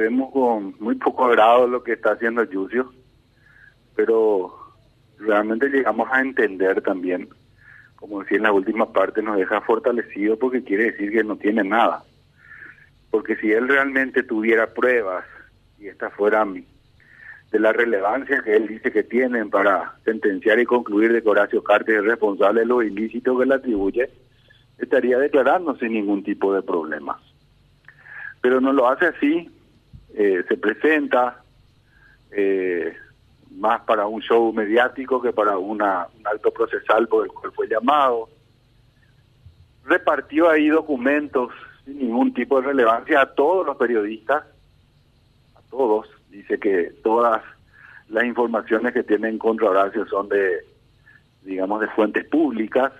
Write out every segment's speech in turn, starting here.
vemos con muy poco agrado lo que está haciendo Yucio, pero realmente llegamos a entender también, como decía en la última parte, nos deja fortalecido porque quiere decir que no tiene nada. Porque si él realmente tuviera pruebas y estas fueran de la relevancia que él dice que tienen para sentenciar y concluir de que Horacio Cartes es responsable de los ilícitos que le atribuye, estaría declarando sin ningún tipo de problemas. Pero no lo hace así, eh, se presenta eh, más para un show mediático que para una, un alto procesal por el cual fue llamado. Repartió ahí documentos sin ningún tipo de relevancia a todos los periodistas, a todos. Dice que todas las informaciones que tienen contra Horacio son de, digamos, de fuentes públicas.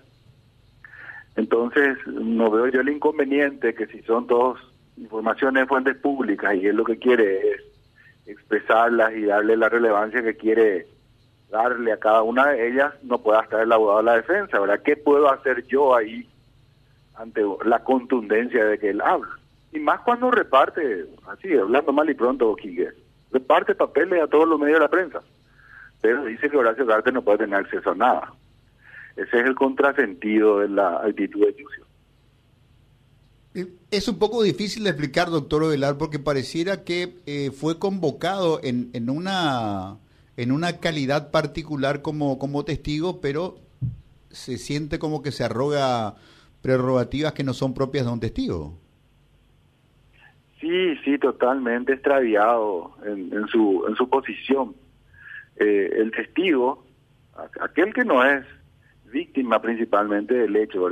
Entonces, no veo yo el inconveniente que si son todas informaciones de fuentes públicas y él lo que quiere es expresarlas y darle la relevancia que quiere darle a cada una de ellas, no pueda estar el abogado de la defensa, ¿verdad? ¿Qué puedo hacer yo ahí ante la contundencia de que él habla? Y más cuando reparte, así, hablando mal y pronto, Quique, reparte papeles a todos los medios de la prensa, pero dice que Horacio Garte no puede tener acceso a nada. Ese es el contrasentido de la actitud de Yucio. Es un poco difícil de explicar, doctor Ovelar, porque pareciera que eh, fue convocado en, en, una, en una calidad particular como, como testigo, pero se siente como que se arroga prerrogativas que no son propias de un testigo. Sí, sí, totalmente extraviado en, en su, en su posición. Eh, el testigo, aquel que no es víctima principalmente del hecho,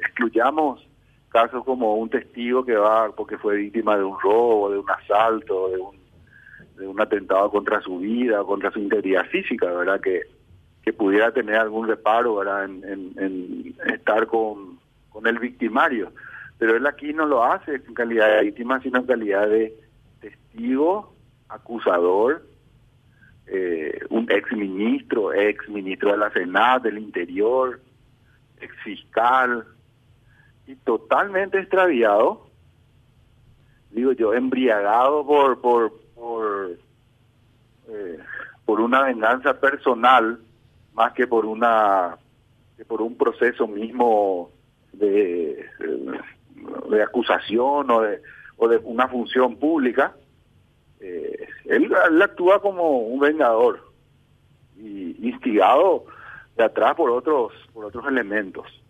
excluyamos casos como un testigo que va porque fue víctima de un robo, de un asalto, de un, de un atentado contra su vida, contra su integridad física, ¿verdad? Que, que pudiera tener algún reparo, ¿verdad? En, en, estar con, con el victimario. Pero él aquí no lo hace en calidad de víctima, sino en calidad de testigo, acusador, eh, un ex ministro, ex ministro de la Senado, del Interior, ex fiscal, y totalmente extraviado, digo yo, embriagado por por por, eh, por una venganza personal más que por una que por un proceso mismo de, de, acusación o de o de una función pública eh, él, él, actúa como un vengador y instigado de atrás por otros por otros elementos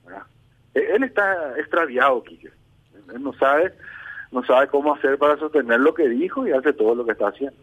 él está extraviado, Quique. Él no sabe, no sabe cómo hacer para sostener lo que dijo y hace todo lo que está haciendo.